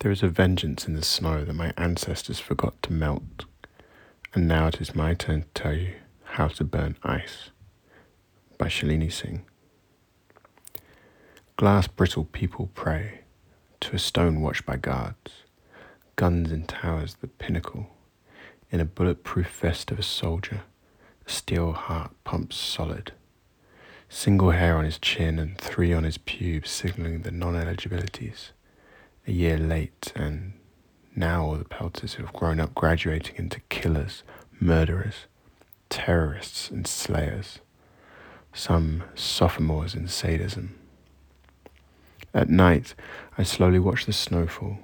There is a vengeance in the snow that my ancestors forgot to melt, and now it is my turn to tell you how to burn ice. By Shalini Singh. Glass brittle people pray to a stone watched by guards, guns in towers the pinnacle, in a bulletproof vest of a soldier, a steel heart pumps solid. Single hair on his chin and three on his pubes signaling the non eligibilities a year late, and now all the pelters who have grown up graduating into killers, murderers, terrorists, and slayers, some sophomores in sadism. At night, I slowly watch the snowfall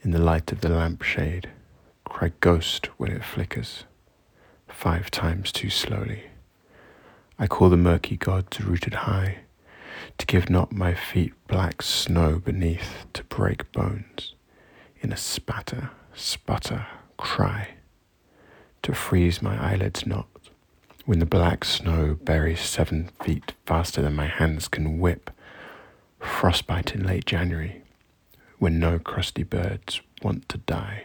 in the light of the lampshade, cry ghost when it flickers, five times too slowly. I call the murky gods rooted high to give not my feet black snow beneath to break bones in a spatter, sputter, cry, to freeze my eyelids not when the black snow buries seven feet faster than my hands can whip, frostbite in late January when no crusty birds want to die.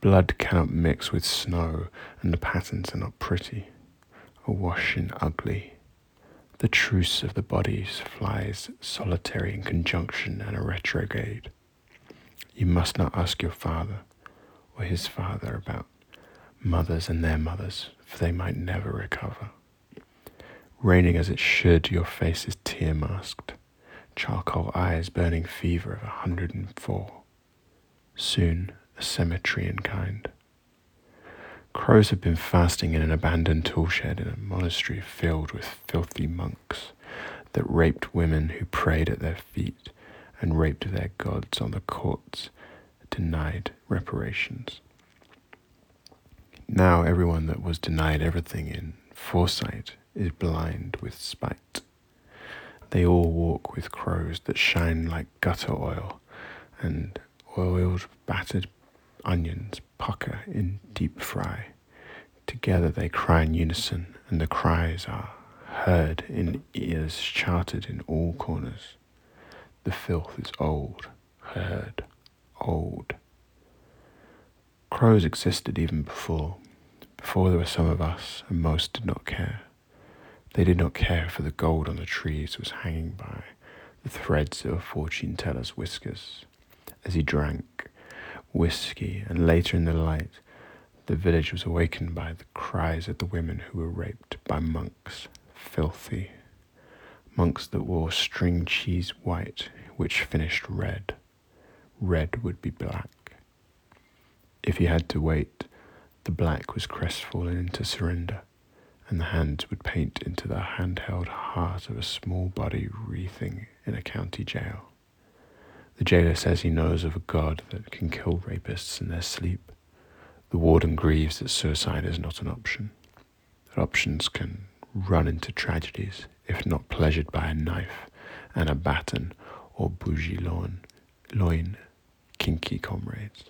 Blood cannot mix with snow, and the patterns are not pretty, awash in ugly the truce of the bodies flies solitary in conjunction and a retrograde. You must not ask your father or his father about mothers and their mothers, for they might never recover. Raining as it should, your face is tear masked, charcoal eyes burning fever of a hundred and four. Soon a cemetery in kind. Crows have been fasting in an abandoned toolshed in a monastery filled with filthy monks that raped women who prayed at their feet and raped their gods on the courts, denied reparations. Now everyone that was denied everything in foresight is blind with spite. They all walk with crows that shine like gutter oil and oiled battered onions pucker in deep fry. Together they cry in unison, and the cries are heard in ears charted in all corners. The filth is old, heard, old. Crows existed even before, before there were some of us, and most did not care. They did not care for the gold on the trees was hanging by the threads of a fortune teller's whiskers as he drank whiskey, and later in the light, the village was awakened by the cries of the women who were raped by monks, filthy. Monks that wore string cheese white, which finished red. Red would be black. If he had to wait, the black was crestfallen into surrender, and the hands would paint into the handheld heart of a small body wreathing in a county jail. The jailer says he knows of a God that can kill rapists in their sleep. The warden grieves that suicide is not an option, that options can run into tragedies if not pleasured by a knife and a baton or bougie loin, loin kinky comrades.